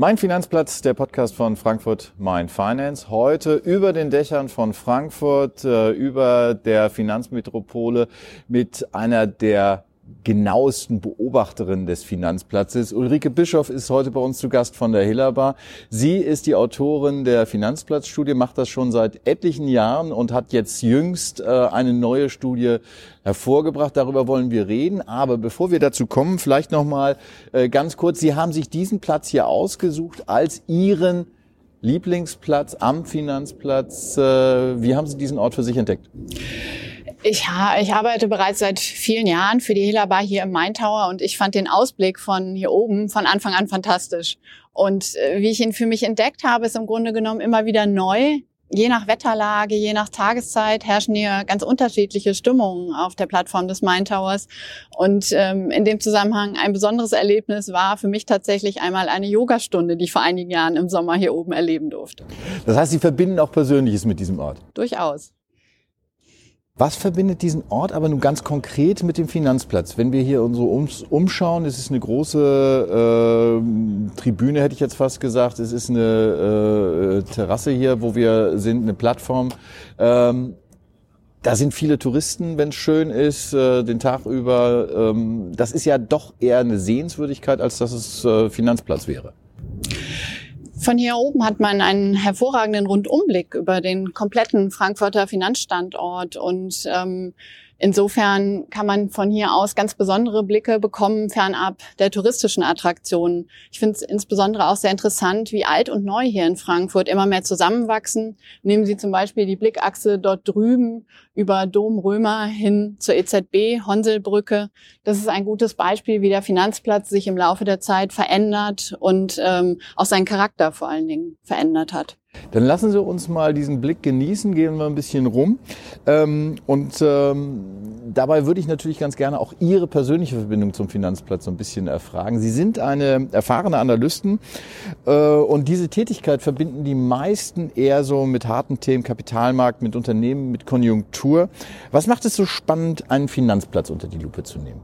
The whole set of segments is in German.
Mein Finanzplatz, der Podcast von Frankfurt Mein Finance. Heute über den Dächern von Frankfurt, äh, über der Finanzmetropole mit einer der genauesten Beobachterin des Finanzplatzes. Ulrike Bischoff ist heute bei uns zu Gast von der Hillerbar. Sie ist die Autorin der Finanzplatzstudie, macht das schon seit etlichen Jahren und hat jetzt jüngst äh, eine neue Studie hervorgebracht. Darüber wollen wir reden. Aber bevor wir dazu kommen, vielleicht noch mal äh, ganz kurz. Sie haben sich diesen Platz hier ausgesucht als Ihren Lieblingsplatz am Finanzplatz. Äh, wie haben Sie diesen Ort für sich entdeckt? Ich, ich arbeite bereits seit vielen Jahren für die Hela Bar hier im Main Tower und ich fand den Ausblick von hier oben von Anfang an fantastisch. Und äh, wie ich ihn für mich entdeckt habe, ist im Grunde genommen immer wieder neu. Je nach Wetterlage, je nach Tageszeit herrschen hier ganz unterschiedliche Stimmungen auf der Plattform des Main Towers. Und ähm, in dem Zusammenhang ein besonderes Erlebnis war für mich tatsächlich einmal eine Yogastunde, die ich vor einigen Jahren im Sommer hier oben erleben durfte. Das heißt, Sie verbinden auch Persönliches mit diesem Ort? Durchaus. Was verbindet diesen Ort aber nun ganz konkret mit dem Finanzplatz? Wenn wir hier so umschauen, es ist eine große äh, Tribüne, hätte ich jetzt fast gesagt. Es ist eine äh, Terrasse hier, wo wir sind, eine Plattform. Ähm, da sind viele Touristen, wenn es schön ist, äh, den Tag über. Ähm, das ist ja doch eher eine Sehenswürdigkeit, als dass es äh, Finanzplatz wäre. Von hier oben hat man einen hervorragenden Rundumblick über den kompletten Frankfurter Finanzstandort und ähm, Insofern kann man von hier aus ganz besondere Blicke bekommen, fernab der touristischen Attraktionen. Ich finde es insbesondere auch sehr interessant, wie alt und neu hier in Frankfurt immer mehr zusammenwachsen. Nehmen Sie zum Beispiel die Blickachse dort drüben über Dom Römer hin zur EZB, Honselbrücke. Das ist ein gutes Beispiel, wie der Finanzplatz sich im Laufe der Zeit verändert und ähm, auch seinen Charakter vor allen Dingen verändert hat. Dann lassen Sie uns mal diesen Blick genießen, gehen wir ein bisschen rum. Ähm, und ähm, dabei würde ich natürlich ganz gerne auch Ihre persönliche Verbindung zum Finanzplatz so ein bisschen erfragen. Sie sind eine erfahrene Analystin äh, und diese Tätigkeit verbinden die meisten eher so mit harten Themen, Kapitalmarkt, mit Unternehmen, mit Konjunktur. Was macht es so spannend, einen Finanzplatz unter die Lupe zu nehmen?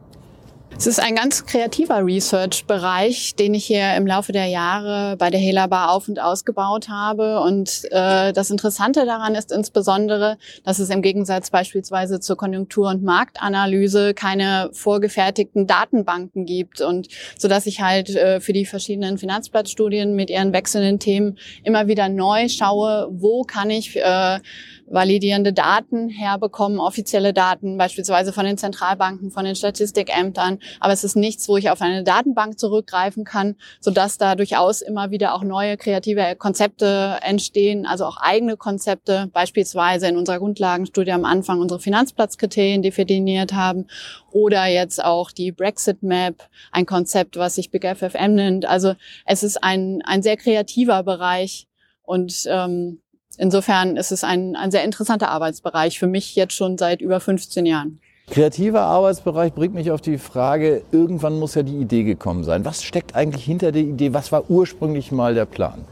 Es ist ein ganz kreativer Research-Bereich, den ich hier im Laufe der Jahre bei der Hela Bar auf und ausgebaut habe. Und äh, das Interessante daran ist insbesondere, dass es im Gegensatz beispielsweise zur Konjunktur- und Marktanalyse keine vorgefertigten Datenbanken gibt und so dass ich halt äh, für die verschiedenen Finanzplatzstudien mit ihren wechselnden Themen immer wieder neu schaue, wo kann ich äh, validierende Daten herbekommen, offizielle Daten, beispielsweise von den Zentralbanken, von den Statistikämtern. Aber es ist nichts, wo ich auf eine Datenbank zurückgreifen kann, sodass da durchaus immer wieder auch neue kreative Konzepte entstehen, also auch eigene Konzepte, beispielsweise in unserer Grundlagenstudie am Anfang unsere Finanzplatzkriterien definiert haben oder jetzt auch die Brexit Map, ein Konzept, was sich Big FFM nennt. Also es ist ein, ein sehr kreativer Bereich und ähm, insofern ist es ein, ein sehr interessanter Arbeitsbereich für mich jetzt schon seit über 15 Jahren. Kreativer Arbeitsbereich bringt mich auf die Frage, irgendwann muss ja die Idee gekommen sein. Was steckt eigentlich hinter der Idee? Was war ursprünglich mal der Plan?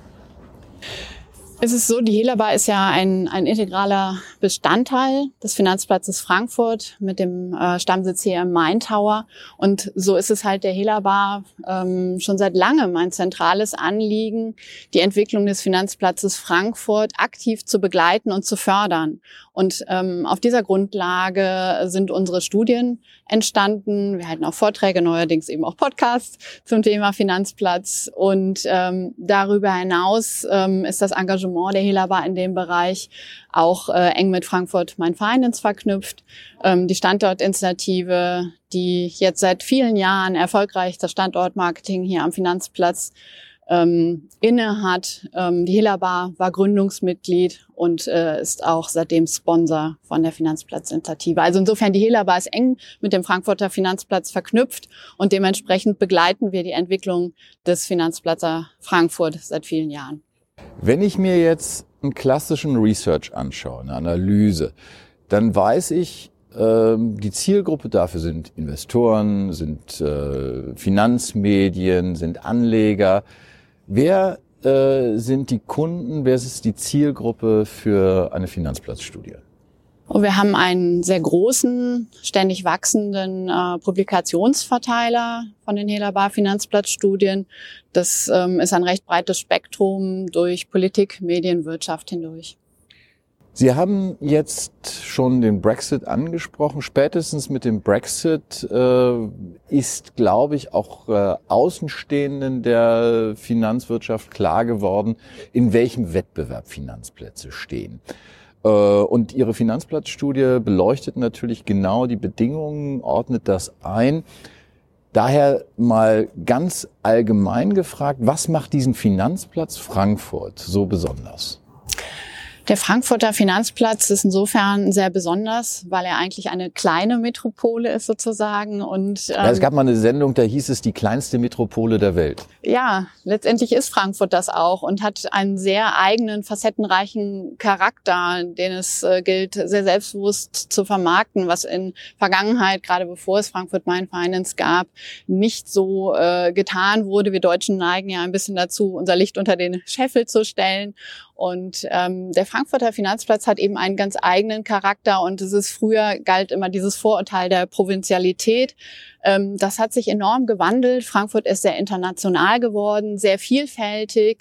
Es ist so, die Helabar ist ja ein, ein integraler Bestandteil des Finanzplatzes Frankfurt mit dem äh, Stammsitz hier im Main Tower. Und so ist es halt der Helabar ähm, schon seit langem ein zentrales Anliegen, die Entwicklung des Finanzplatzes Frankfurt aktiv zu begleiten und zu fördern. Und ähm, auf dieser Grundlage sind unsere Studien entstanden. Wir halten auch Vorträge, neuerdings eben auch Podcasts zum Thema Finanzplatz. Und ähm, darüber hinaus ähm, ist das Engagement der Helabar in dem Bereich auch äh, eng mit Frankfurt Mein Finance verknüpft. Ähm, die Standortinitiative, die jetzt seit vielen Jahren erfolgreich das Standortmarketing hier am Finanzplatz ähm, inne hat. Ähm, die Hilla war Gründungsmitglied und äh, ist auch seitdem Sponsor von der Finanzplatzinitiative. Also insofern die Hilla ist eng mit dem Frankfurter Finanzplatz verknüpft und dementsprechend begleiten wir die Entwicklung des Finanzplatzes Frankfurt seit vielen Jahren. Wenn ich mir jetzt einen klassischen Research anschaue, eine Analyse, dann weiß ich, ähm, die Zielgruppe dafür sind Investoren, sind äh, Finanzmedien, sind Anleger. Wer äh, sind die Kunden, wer ist die Zielgruppe für eine Finanzplatzstudie? Und wir haben einen sehr großen, ständig wachsenden äh, Publikationsverteiler von den Hellerbar Finanzplatzstudien. Das ähm, ist ein recht breites Spektrum durch Politik, Medien, Wirtschaft hindurch. Sie haben jetzt schon den Brexit angesprochen. Spätestens mit dem Brexit äh, ist, glaube ich, auch äh, Außenstehenden der Finanzwirtschaft klar geworden, in welchem Wettbewerb Finanzplätze stehen. Äh, und Ihre Finanzplatzstudie beleuchtet natürlich genau die Bedingungen, ordnet das ein. Daher mal ganz allgemein gefragt, was macht diesen Finanzplatz Frankfurt so besonders? Der Frankfurter Finanzplatz ist insofern sehr besonders, weil er eigentlich eine kleine Metropole ist sozusagen. Und ähm, ja, es ähm, gab mal eine Sendung, da hieß es die kleinste Metropole der Welt. Ja, letztendlich ist Frankfurt das auch und hat einen sehr eigenen, facettenreichen Charakter, den es äh, gilt, sehr selbstbewusst zu vermarkten, was in Vergangenheit, gerade bevor es Frankfurt Main Finance gab, nicht so äh, getan wurde. Wir Deutschen neigen ja ein bisschen dazu, unser Licht unter den Scheffel zu stellen. Und ähm, der Frankfurter Finanzplatz hat eben einen ganz eigenen Charakter und es ist früher galt immer dieses Vorurteil der Provinzialität. Ähm, das hat sich enorm gewandelt. Frankfurt ist sehr international geworden, sehr vielfältig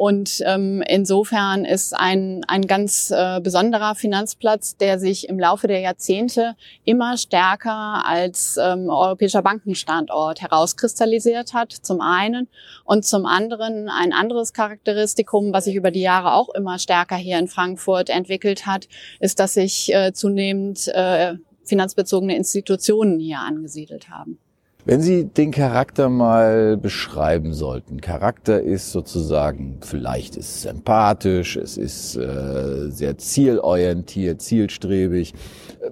und ähm, insofern ist ein, ein ganz äh, besonderer Finanzplatz, der sich im Laufe der Jahrzehnte immer stärker als ähm, europäischer Bankenstandort herauskristallisiert hat, zum einen. Und zum anderen ein anderes Charakteristikum, was sich über die Jahre auch immer stärker hier in Frankfurt entwickelt hat, ist, dass sich äh, zunehmend äh, finanzbezogene Institutionen hier angesiedelt haben. Wenn Sie den Charakter mal beschreiben sollten, Charakter ist sozusagen, vielleicht ist es empathisch, es ist äh, sehr zielorientiert, zielstrebig.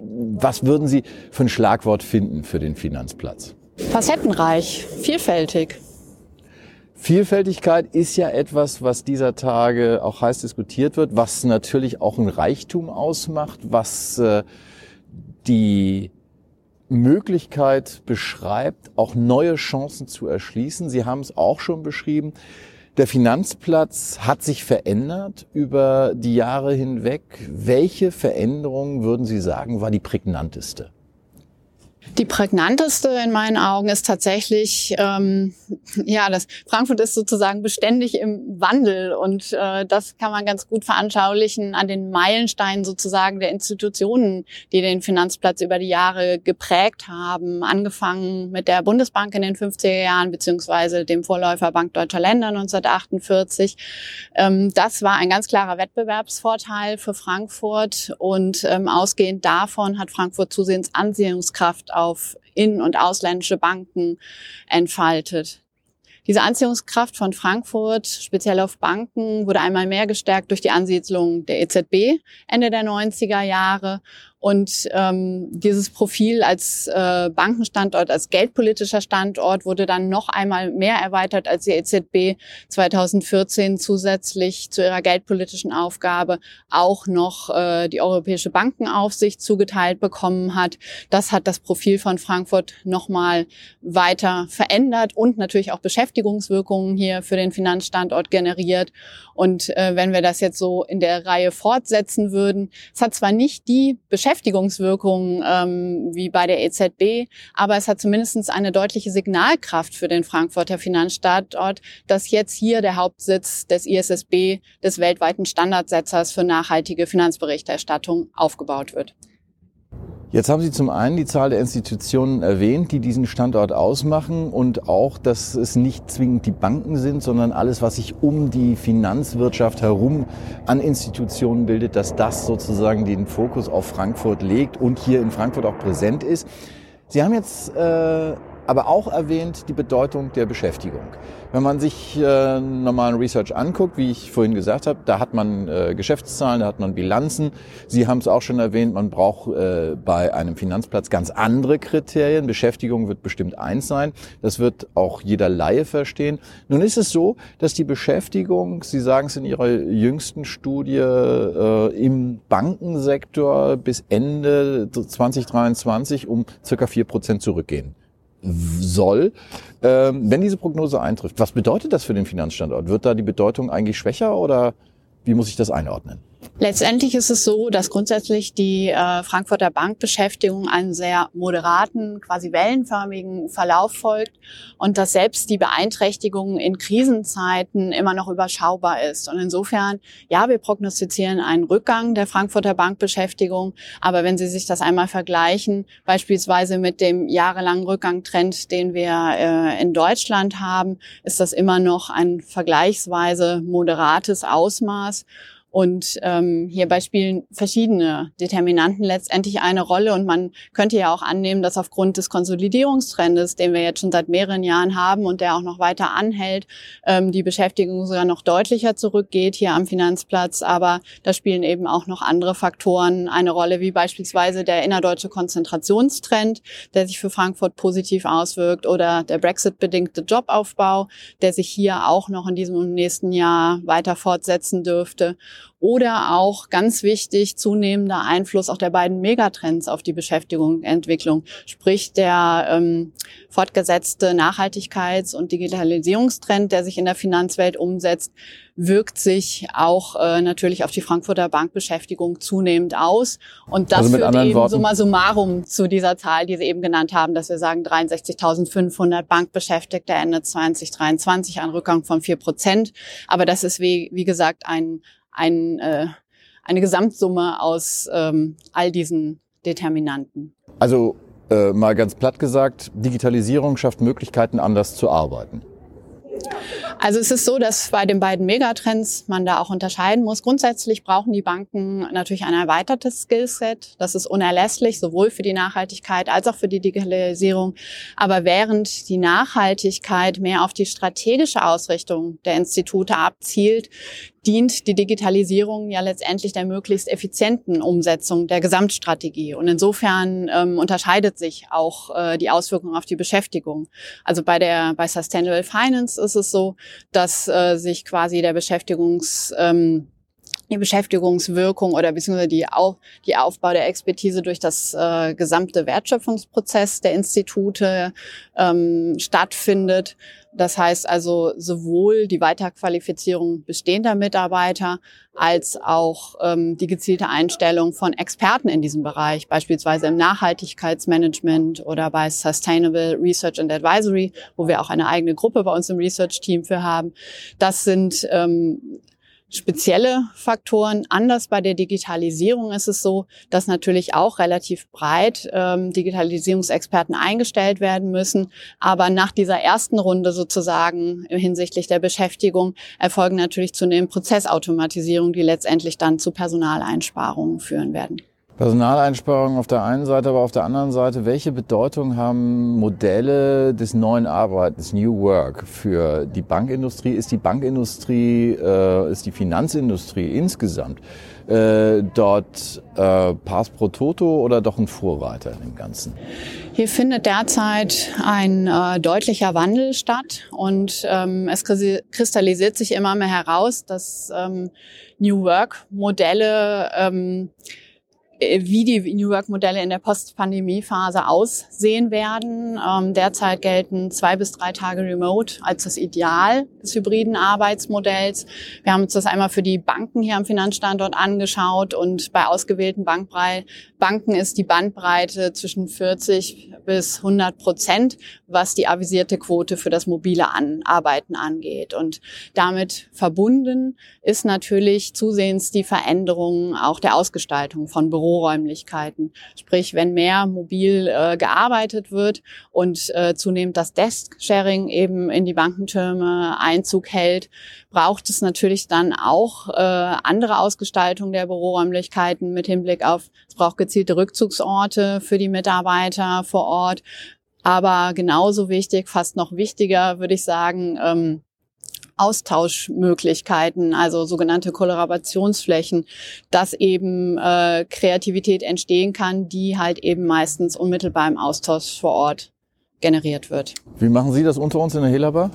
Was würden Sie für ein Schlagwort finden für den Finanzplatz? Facettenreich, vielfältig. Vielfältigkeit ist ja etwas, was dieser Tage auch heiß diskutiert wird, was natürlich auch ein Reichtum ausmacht, was äh, die Möglichkeit beschreibt, auch neue Chancen zu erschließen. Sie haben es auch schon beschrieben. Der Finanzplatz hat sich verändert über die Jahre hinweg. Welche Veränderung würden Sie sagen, war die prägnanteste? Die prägnanteste in meinen Augen ist tatsächlich, ähm, ja, das Frankfurt ist sozusagen beständig im Wandel und äh, das kann man ganz gut veranschaulichen an den Meilensteinen sozusagen der Institutionen, die den Finanzplatz über die Jahre geprägt haben, angefangen mit der Bundesbank in den 50er Jahren beziehungsweise dem Vorläufer Bank Deutscher Länder 1948. Ähm, das war ein ganz klarer Wettbewerbsvorteil für Frankfurt und ähm, ausgehend davon hat Frankfurt zusehends Anziehungskraft auf in- und ausländische Banken entfaltet. Diese Anziehungskraft von Frankfurt, speziell auf Banken, wurde einmal mehr gestärkt durch die Ansiedlung der EZB Ende der 90er Jahre und ähm, dieses Profil als äh, Bankenstandort, als geldpolitischer Standort wurde dann noch einmal mehr erweitert, als die EZB 2014 zusätzlich zu ihrer geldpolitischen Aufgabe auch noch äh, die Europäische Bankenaufsicht zugeteilt bekommen hat. Das hat das Profil von Frankfurt nochmal weiter verändert und natürlich auch Beschäftigungswirkungen hier für den Finanzstandort generiert. Und äh, wenn wir das jetzt so in der Reihe fortsetzen würden, es hat zwar nicht die Beschäftigungswirkungen, Beschäftigungswirkungen ähm, wie bei der EZB, aber es hat zumindest eine deutliche Signalkraft für den Frankfurter Finanzstandort, dass jetzt hier der Hauptsitz des ISSB, des weltweiten Standardsetzers für nachhaltige Finanzberichterstattung, aufgebaut wird. Jetzt haben Sie zum einen die Zahl der Institutionen erwähnt, die diesen Standort ausmachen und auch, dass es nicht zwingend die Banken sind, sondern alles, was sich um die Finanzwirtschaft herum an Institutionen bildet, dass das sozusagen den Fokus auf Frankfurt legt und hier in Frankfurt auch präsent ist. Sie haben jetzt äh, aber auch erwähnt die Bedeutung der Beschäftigung. Wenn man sich äh, normalen Research anguckt, wie ich vorhin gesagt habe, da hat man äh, Geschäftszahlen, da hat man Bilanzen. Sie haben es auch schon erwähnt, man braucht äh, bei einem Finanzplatz ganz andere Kriterien. Beschäftigung wird bestimmt eins sein. Das wird auch jeder Laie verstehen. Nun ist es so, dass die Beschäftigung, Sie sagen es in Ihrer jüngsten Studie, äh, im Bankensektor bis Ende 2023 um circa vier Prozent zurückgehen soll. Ähm, wenn diese Prognose eintrifft, was bedeutet das für den Finanzstandort? Wird da die Bedeutung eigentlich schwächer oder wie muss ich das einordnen? Letztendlich ist es so, dass grundsätzlich die äh, Frankfurter Bankbeschäftigung einen sehr moderaten, quasi wellenförmigen Verlauf folgt und dass selbst die Beeinträchtigung in Krisenzeiten immer noch überschaubar ist. Und insofern, ja, wir prognostizieren einen Rückgang der Frankfurter Bankbeschäftigung, aber wenn Sie sich das einmal vergleichen, beispielsweise mit dem jahrelangen Rückgangtrend, den wir äh, in Deutschland haben, ist das immer noch ein vergleichsweise moderates Ausmaß. Und ähm, hierbei spielen verschiedene Determinanten letztendlich eine Rolle. Und man könnte ja auch annehmen, dass aufgrund des Konsolidierungstrendes, den wir jetzt schon seit mehreren Jahren haben und der auch noch weiter anhält, ähm, die Beschäftigung sogar noch deutlicher zurückgeht hier am Finanzplatz. Aber da spielen eben auch noch andere Faktoren eine Rolle, wie beispielsweise der innerdeutsche Konzentrationstrend, der sich für Frankfurt positiv auswirkt, oder der Brexit-bedingte Jobaufbau, der sich hier auch noch in diesem nächsten Jahr weiter fortsetzen dürfte oder auch ganz wichtig zunehmender Einfluss auch der beiden Megatrends auf die Beschäftigungsentwicklung, sprich der ähm, fortgesetzte Nachhaltigkeits- und Digitalisierungstrend, der sich in der Finanzwelt umsetzt, wirkt sich auch äh, natürlich auf die Frankfurter Bankbeschäftigung zunehmend aus. Und das also führt eben Worten. summa summarum zu dieser Zahl, die Sie eben genannt haben, dass wir sagen 63.500 Bankbeschäftigte Ende 2023, ein Rückgang von vier Prozent. Aber das ist, wie, wie gesagt, ein ein, äh, eine Gesamtsumme aus ähm, all diesen Determinanten. Also äh, mal ganz platt gesagt, Digitalisierung schafft Möglichkeiten, anders zu arbeiten. Also es ist so, dass bei den beiden Megatrends man da auch unterscheiden muss. Grundsätzlich brauchen die Banken natürlich ein erweitertes Skillset. Das ist unerlässlich, sowohl für die Nachhaltigkeit als auch für die Digitalisierung. Aber während die Nachhaltigkeit mehr auf die strategische Ausrichtung der Institute abzielt, dient die Digitalisierung ja letztendlich der möglichst effizienten Umsetzung der Gesamtstrategie. Und insofern ähm, unterscheidet sich auch äh, die Auswirkung auf die Beschäftigung. Also bei der bei Sustainable Finance ist es so, dass äh, sich quasi der Beschäftigungs ähm, die Beschäftigungswirkung oder beziehungsweise die, Auf, die Aufbau der Expertise durch das äh, gesamte Wertschöpfungsprozess der Institute ähm, stattfindet. Das heißt also sowohl die Weiterqualifizierung bestehender Mitarbeiter als auch ähm, die gezielte Einstellung von Experten in diesem Bereich, beispielsweise im Nachhaltigkeitsmanagement oder bei Sustainable Research and Advisory, wo wir auch eine eigene Gruppe bei uns im Research-Team für haben. Das sind ähm, spezielle Faktoren. Anders bei der Digitalisierung ist es so, dass natürlich auch relativ breit ähm, Digitalisierungsexperten eingestellt werden müssen. Aber nach dieser ersten Runde sozusagen hinsichtlich der Beschäftigung erfolgen natürlich zunehmend Prozessautomatisierung, die letztendlich dann zu Personaleinsparungen führen werden. Personaleinsparungen auf der einen Seite, aber auf der anderen Seite, welche Bedeutung haben Modelle des neuen Arbeitens, New Work, für die Bankindustrie? Ist die Bankindustrie, äh, ist die Finanzindustrie insgesamt äh, dort äh, Pass pro Toto oder doch ein Vorreiter im Ganzen? Hier findet derzeit ein äh, deutlicher Wandel statt und ähm, es kristallisiert sich immer mehr heraus, dass ähm, New Work Modelle ähm, äh, wie die New Work-Modelle in der Post-Pandemie-Phase aussehen werden. Ähm, derzeit gelten zwei bis drei Tage Remote als das Ideal des hybriden Arbeitsmodells. Wir haben uns das einmal für die Banken hier am Finanzstandort angeschaut und bei ausgewählten Banken ist die Bandbreite zwischen 40 bis 100 Prozent, was die avisierte Quote für das mobile Arbeiten angeht. Und damit verbunden ist natürlich zusehends die Veränderung auch der Ausgestaltung von Büroräumlichkeiten. Sprich, wenn mehr mobil äh, gearbeitet wird und äh, zunehmend das Desk-Sharing eben in die Bankentürme Einzug hält, braucht es natürlich dann auch äh, andere Ausgestaltung der Büroräumlichkeiten mit Hinblick auf, es braucht gezielte Rückzugsorte für die Mitarbeiter vor Ort. Aber genauso wichtig, fast noch wichtiger, würde ich sagen, ähm, Austauschmöglichkeiten, also sogenannte Kollaborationsflächen, dass eben äh, Kreativität entstehen kann, die halt eben meistens unmittelbar im Austausch vor Ort generiert wird. Wie machen Sie das unter uns in der Helaba?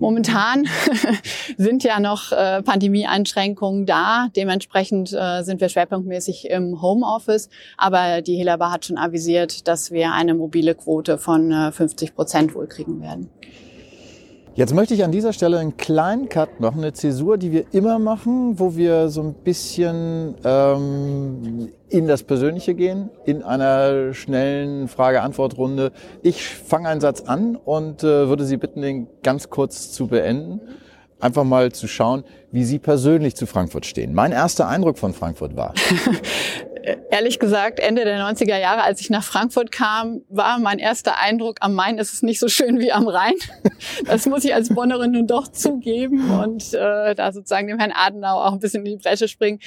Momentan sind ja noch äh, Pandemieeinschränkungen da. Dementsprechend äh, sind wir schwerpunktmäßig im Homeoffice. Aber die Helaba hat schon avisiert, dass wir eine mobile Quote von äh, 50 Prozent wohl kriegen werden. Jetzt möchte ich an dieser Stelle einen kleinen Cut machen, eine Zäsur, die wir immer machen, wo wir so ein bisschen ähm, in das Persönliche gehen, in einer schnellen Frage-Antwort-Runde. Ich fange einen Satz an und äh, würde Sie bitten, den ganz kurz zu beenden. Einfach mal zu schauen, wie Sie persönlich zu Frankfurt stehen. Mein erster Eindruck von Frankfurt war. ehrlich gesagt, Ende der 90er Jahre, als ich nach Frankfurt kam, war mein erster Eindruck, am Main ist es nicht so schön wie am Rhein. Das muss ich als Bonnerin nun doch zugeben und äh, da sozusagen dem Herrn Adenauer auch ein bisschen in die Bresche springen.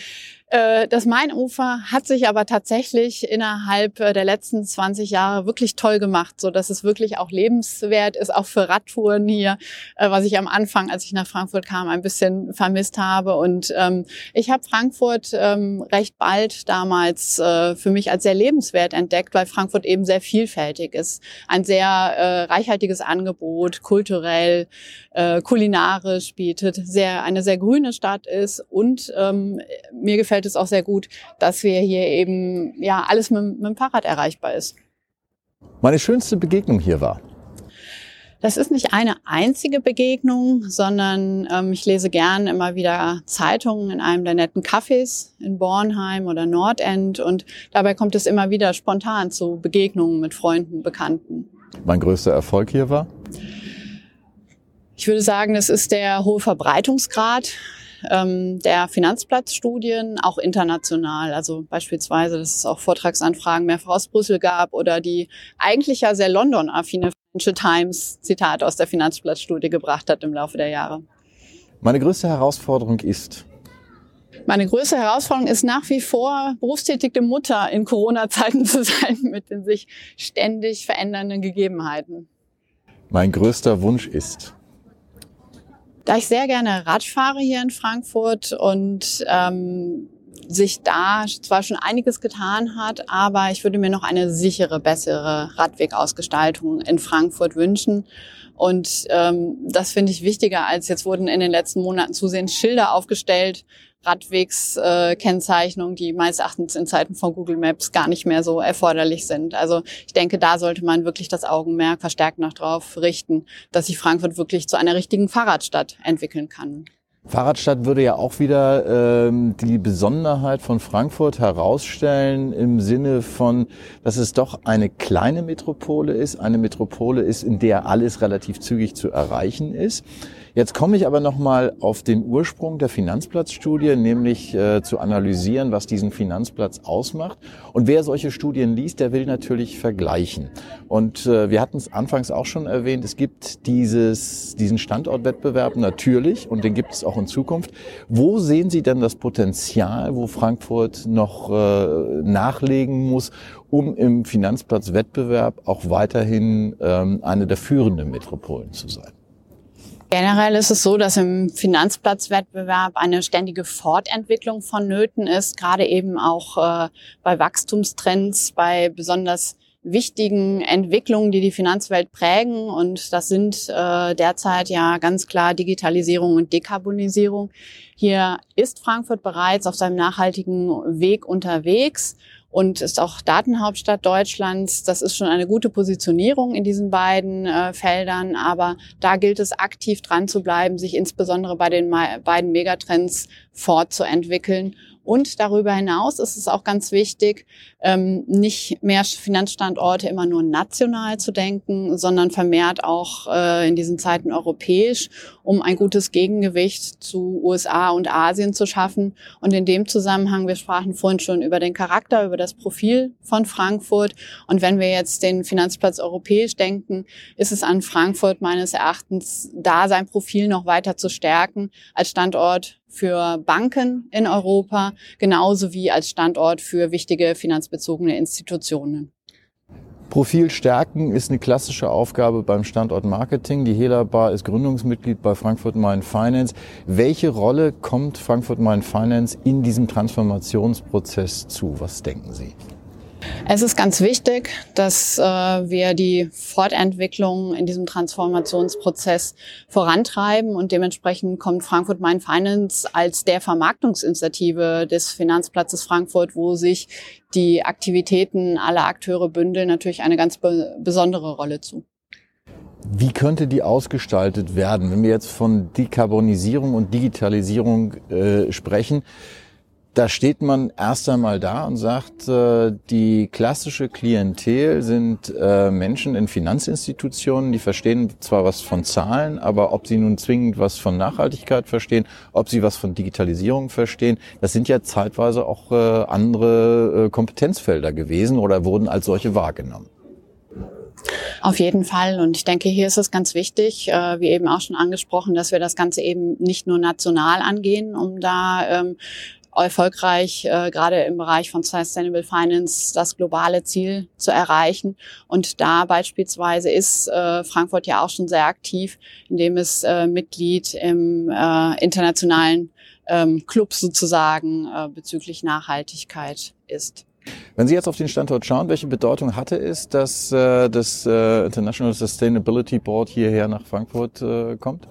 Äh, das Mainufer hat sich aber tatsächlich innerhalb äh, der letzten 20 Jahre wirklich toll gemacht, so dass es wirklich auch lebenswert ist, auch für Radtouren hier, äh, was ich am Anfang, als ich nach Frankfurt kam, ein bisschen vermisst habe. Und ähm, ich habe Frankfurt ähm, recht bald damals äh, für mich als sehr lebenswert entdeckt, weil Frankfurt eben sehr vielfältig ist. Ein sehr äh, reichhaltiges Angebot, kulturell, äh, kulinarisch bietet, sehr eine sehr grüne Stadt ist und ähm, mir gefällt gefällt es auch sehr gut, dass wir hier eben ja alles mit, mit dem Fahrrad erreichbar ist. Meine schönste Begegnung hier war. Das ist nicht eine einzige Begegnung, sondern ähm, ich lese gern immer wieder Zeitungen in einem der netten Cafés in Bornheim oder Nordend und dabei kommt es immer wieder spontan zu Begegnungen mit Freunden, Bekannten. Mein größter Erfolg hier war? Ich würde sagen, es ist der hohe Verbreitungsgrad ähm, der Finanzplatzstudien, auch international. Also beispielsweise, dass es auch Vortragsanfragen mehrfach aus Brüssel gab oder die eigentlich ja sehr London-affine Financial Times Zitate aus der Finanzplatzstudie gebracht hat im Laufe der Jahre. Meine größte Herausforderung ist, meine größte Herausforderung ist nach wie vor, berufstätige Mutter in Corona-Zeiten zu sein mit den sich ständig verändernden Gegebenheiten. Mein größter Wunsch ist, da ich sehr gerne Rad fahre hier in Frankfurt und ähm, sich da zwar schon einiges getan hat, aber ich würde mir noch eine sichere, bessere Radwegausgestaltung in Frankfurt wünschen. Und ähm, das finde ich wichtiger, als jetzt wurden in den letzten Monaten zusehends Schilder aufgestellt, Radwegskennzeichnungen, die meines Erachtens in Zeiten von Google Maps gar nicht mehr so erforderlich sind. Also ich denke, da sollte man wirklich das Augenmerk verstärkt noch drauf richten, dass sich Frankfurt wirklich zu einer richtigen Fahrradstadt entwickeln kann. Fahrradstadt würde ja auch wieder ähm, die Besonderheit von Frankfurt herausstellen im Sinne von, dass es doch eine kleine Metropole ist, eine Metropole ist, in der alles relativ zügig zu erreichen ist. Jetzt komme ich aber nochmal auf den Ursprung der Finanzplatzstudie, nämlich äh, zu analysieren, was diesen Finanzplatz ausmacht. Und wer solche Studien liest, der will natürlich vergleichen. Und äh, wir hatten es anfangs auch schon erwähnt, es gibt dieses, diesen Standortwettbewerb natürlich und den gibt es auch in Zukunft. Wo sehen Sie denn das Potenzial, wo Frankfurt noch äh, nachlegen muss, um im Finanzplatzwettbewerb auch weiterhin ähm, eine der führenden Metropolen zu sein? Generell ist es so, dass im Finanzplatzwettbewerb eine ständige Fortentwicklung vonnöten ist, gerade eben auch äh, bei Wachstumstrends, bei besonders wichtigen Entwicklungen, die die Finanzwelt prägen. Und das sind äh, derzeit ja ganz klar Digitalisierung und Dekarbonisierung. Hier ist Frankfurt bereits auf seinem nachhaltigen Weg unterwegs und ist auch Datenhauptstadt Deutschlands. Das ist schon eine gute Positionierung in diesen beiden äh, Feldern, aber da gilt es aktiv dran zu bleiben, sich insbesondere bei den beiden Megatrends fortzuentwickeln und darüber hinaus ist es auch ganz wichtig, ähm, nicht mehr Finanzstandorte immer nur national zu denken, sondern vermehrt auch äh, in diesen Zeiten europäisch, um ein gutes Gegengewicht zu USA und Asien zu schaffen. Und in dem Zusammenhang, wir sprachen vorhin schon über den Charakter, über das Profil von Frankfurt. Und wenn wir jetzt den Finanzplatz europäisch denken, ist es an Frankfurt meines Erachtens da, sein Profil noch weiter zu stärken als Standort für Banken in Europa, genauso wie als Standort für wichtige finanzbezogene Institutionen. Profil stärken ist eine klassische Aufgabe beim Standort Marketing. Die Hela Bar ist Gründungsmitglied bei Frankfurt Main Finance. Welche Rolle kommt Frankfurt Main Finance in diesem Transformationsprozess zu? Was denken Sie? Es ist ganz wichtig, dass äh, wir die Fortentwicklung in diesem Transformationsprozess vorantreiben und dementsprechend kommt Frankfurt Main Finance als der Vermarktungsinitiative des Finanzplatzes Frankfurt, wo sich die Aktivitäten aller Akteure bündeln, natürlich eine ganz be besondere Rolle zu. Wie könnte die ausgestaltet werden, wenn wir jetzt von Dekarbonisierung und Digitalisierung äh, sprechen? Da steht man erst einmal da und sagt, äh, die klassische Klientel sind äh, Menschen in Finanzinstitutionen, die verstehen zwar was von Zahlen, aber ob sie nun zwingend was von Nachhaltigkeit verstehen, ob sie was von Digitalisierung verstehen, das sind ja zeitweise auch äh, andere Kompetenzfelder gewesen oder wurden als solche wahrgenommen. Auf jeden Fall. Und ich denke, hier ist es ganz wichtig, äh, wie eben auch schon angesprochen, dass wir das Ganze eben nicht nur national angehen, um da ähm, erfolgreich äh, gerade im Bereich von Sustainable Finance das globale Ziel zu erreichen. Und da beispielsweise ist äh, Frankfurt ja auch schon sehr aktiv, indem es äh, Mitglied im äh, internationalen ähm, Club sozusagen äh, bezüglich Nachhaltigkeit ist. Wenn Sie jetzt auf den Standort schauen, welche Bedeutung hatte es, dass äh, das äh, International Sustainability Board hierher nach Frankfurt äh, kommt?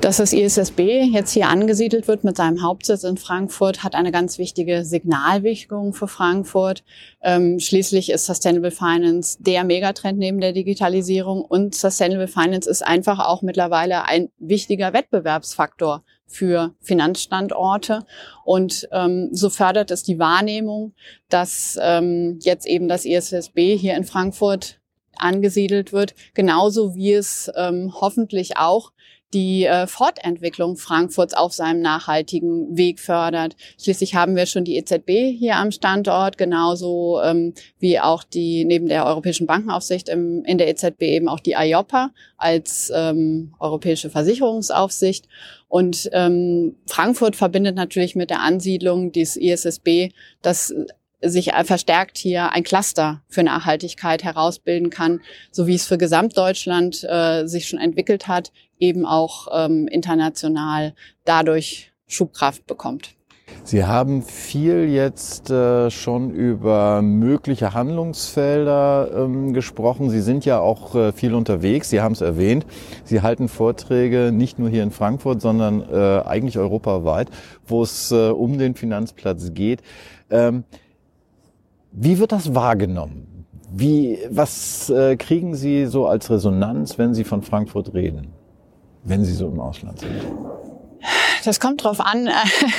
Dass das ISSB jetzt hier angesiedelt wird mit seinem Hauptsitz in Frankfurt, hat eine ganz wichtige Signalwirkung für Frankfurt. Ähm, schließlich ist Sustainable Finance der Megatrend neben der Digitalisierung und Sustainable Finance ist einfach auch mittlerweile ein wichtiger Wettbewerbsfaktor für Finanzstandorte. Und ähm, so fördert es die Wahrnehmung, dass ähm, jetzt eben das ISSB hier in Frankfurt angesiedelt wird, genauso wie es ähm, hoffentlich auch die äh, Fortentwicklung Frankfurts auf seinem nachhaltigen Weg fördert. Schließlich haben wir schon die EZB hier am Standort, genauso ähm, wie auch die neben der Europäischen Bankenaufsicht im, in der EZB eben auch die IOPA als ähm, Europäische Versicherungsaufsicht. Und ähm, Frankfurt verbindet natürlich mit der Ansiedlung des ISSB, dass sich verstärkt hier ein Cluster für Nachhaltigkeit herausbilden kann, so wie es für Gesamtdeutschland äh, sich schon entwickelt hat, eben auch ähm, international dadurch Schubkraft bekommt. Sie haben viel jetzt äh, schon über mögliche Handlungsfelder ähm, gesprochen. Sie sind ja auch äh, viel unterwegs. Sie haben es erwähnt. Sie halten Vorträge nicht nur hier in Frankfurt, sondern äh, eigentlich europaweit, wo es äh, um den Finanzplatz geht. Ähm, wie wird das wahrgenommen? Wie, was äh, kriegen Sie so als Resonanz, wenn Sie von Frankfurt reden, wenn Sie so im Ausland sind? Das kommt drauf an,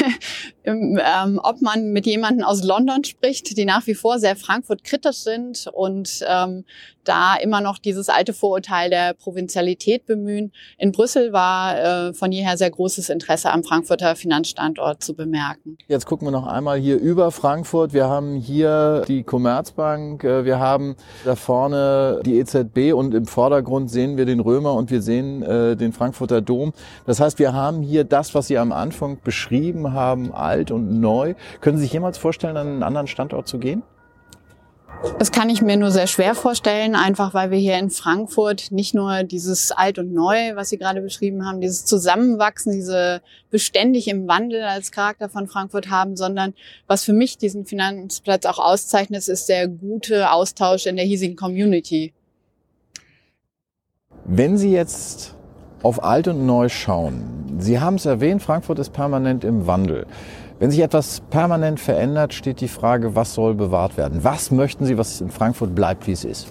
ähm, ob man mit jemandem aus London spricht, die nach wie vor sehr Frankfurt kritisch sind und ähm, da immer noch dieses alte Vorurteil der Provinzialität bemühen. In Brüssel war äh, von jeher sehr großes Interesse am Frankfurter Finanzstandort zu bemerken. Jetzt gucken wir noch einmal hier über Frankfurt. Wir haben hier die Commerzbank, äh, wir haben da vorne die EZB und im Vordergrund sehen wir den Römer und wir sehen äh, den Frankfurter Dom. Das heißt, wir haben hier das, was Sie am Anfang beschrieben haben, alt und neu. Können Sie sich jemals vorstellen, an einen anderen Standort zu gehen? Das kann ich mir nur sehr schwer vorstellen, einfach weil wir hier in Frankfurt nicht nur dieses Alt und Neu, was Sie gerade beschrieben haben, dieses Zusammenwachsen, diese beständig im Wandel als Charakter von Frankfurt haben, sondern was für mich diesen Finanzplatz auch auszeichnet, ist der gute Austausch in der hiesigen Community. Wenn Sie jetzt auf Alt und Neu schauen, Sie haben es erwähnt, Frankfurt ist permanent im Wandel. Wenn sich etwas permanent verändert, steht die Frage, was soll bewahrt werden? Was möchten Sie, was in Frankfurt bleibt, wie es ist?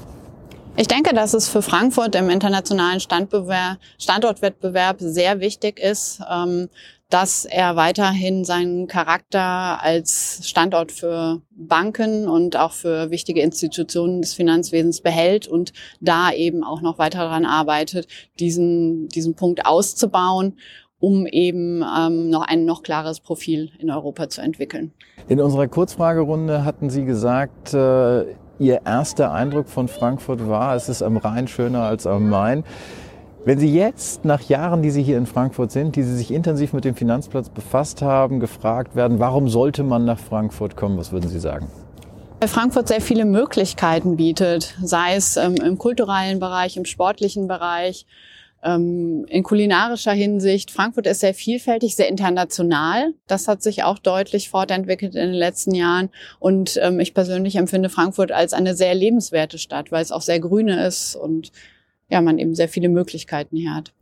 Ich denke, dass es für Frankfurt im internationalen Standortwettbewerb sehr wichtig ist, ähm, dass er weiterhin seinen Charakter als Standort für Banken und auch für wichtige Institutionen des Finanzwesens behält und da eben auch noch weiter daran arbeitet, diesen, diesen Punkt auszubauen um eben ähm, noch ein noch klares Profil in Europa zu entwickeln. In unserer Kurzfragerunde hatten Sie gesagt, äh, Ihr erster Eindruck von Frankfurt war, es ist am Rhein schöner als am Main. Wenn Sie jetzt nach Jahren, die Sie hier in Frankfurt sind, die Sie sich intensiv mit dem Finanzplatz befasst haben, gefragt werden, warum sollte man nach Frankfurt kommen, was würden Sie sagen? Weil Frankfurt sehr viele Möglichkeiten bietet, sei es ähm, im kulturellen Bereich, im sportlichen Bereich, in kulinarischer Hinsicht, Frankfurt ist sehr vielfältig, sehr international. Das hat sich auch deutlich fortentwickelt in den letzten Jahren. Und ähm, ich persönlich empfinde Frankfurt als eine sehr lebenswerte Stadt, weil es auch sehr grüne ist und ja, man eben sehr viele Möglichkeiten hier hat.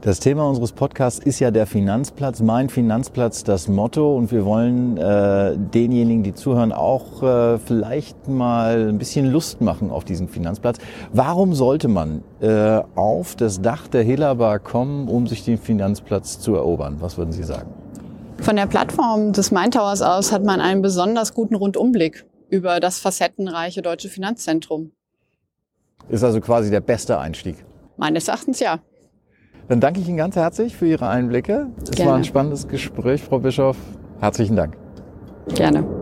Das Thema unseres Podcasts ist ja der Finanzplatz, mein Finanzplatz, das Motto. Und wir wollen äh, denjenigen, die zuhören, auch äh, vielleicht mal ein bisschen Lust machen auf diesen Finanzplatz. Warum sollte man äh, auf das Dach der Helabar kommen, um sich den Finanzplatz zu erobern? Was würden Sie sagen? Von der Plattform des Main Towers aus hat man einen besonders guten Rundumblick über das facettenreiche deutsche Finanzzentrum. Ist also quasi der beste Einstieg. Meines Erachtens ja. Dann danke ich Ihnen ganz herzlich für Ihre Einblicke. Es Gerne. war ein spannendes Gespräch, Frau Bischof. Herzlichen Dank. Gerne.